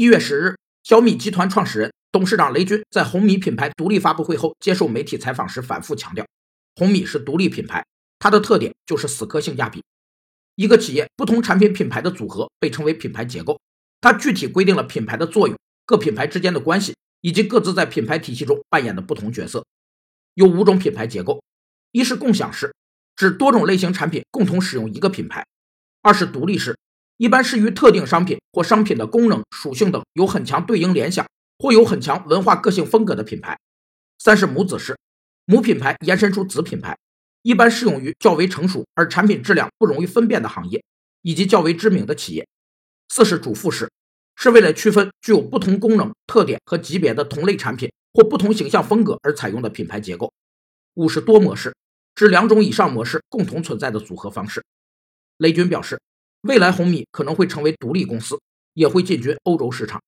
一月十日，小米集团创始人、董事长雷军在红米品牌独立发布会后接受媒体采访时反复强调，红米是独立品牌，它的特点就是死磕性价比。一个企业不同产品品牌的组合被称为品牌结构，它具体规定了品牌的作用、各品牌之间的关系以及各自在品牌体系中扮演的不同角色。有五种品牌结构：一是共享式，指多种类型产品共同使用一个品牌；二是独立式，一般是与特定商品或商品的功能、属性等有很强对应联想或有很强文化个性风格的品牌；三是母子式，母品牌延伸出子品牌，一般适用于较为成熟而产品质量不容易分辨的行业以及较为知名的企业；四是主副式，是为了区分具有不同功能、特点和级别的同类产品。或不同形象风格而采用的品牌结构。五是多模式，指两种以上模式共同存在的组合方式。雷军表示，未来红米可能会成为独立公司，也会进军欧洲市场。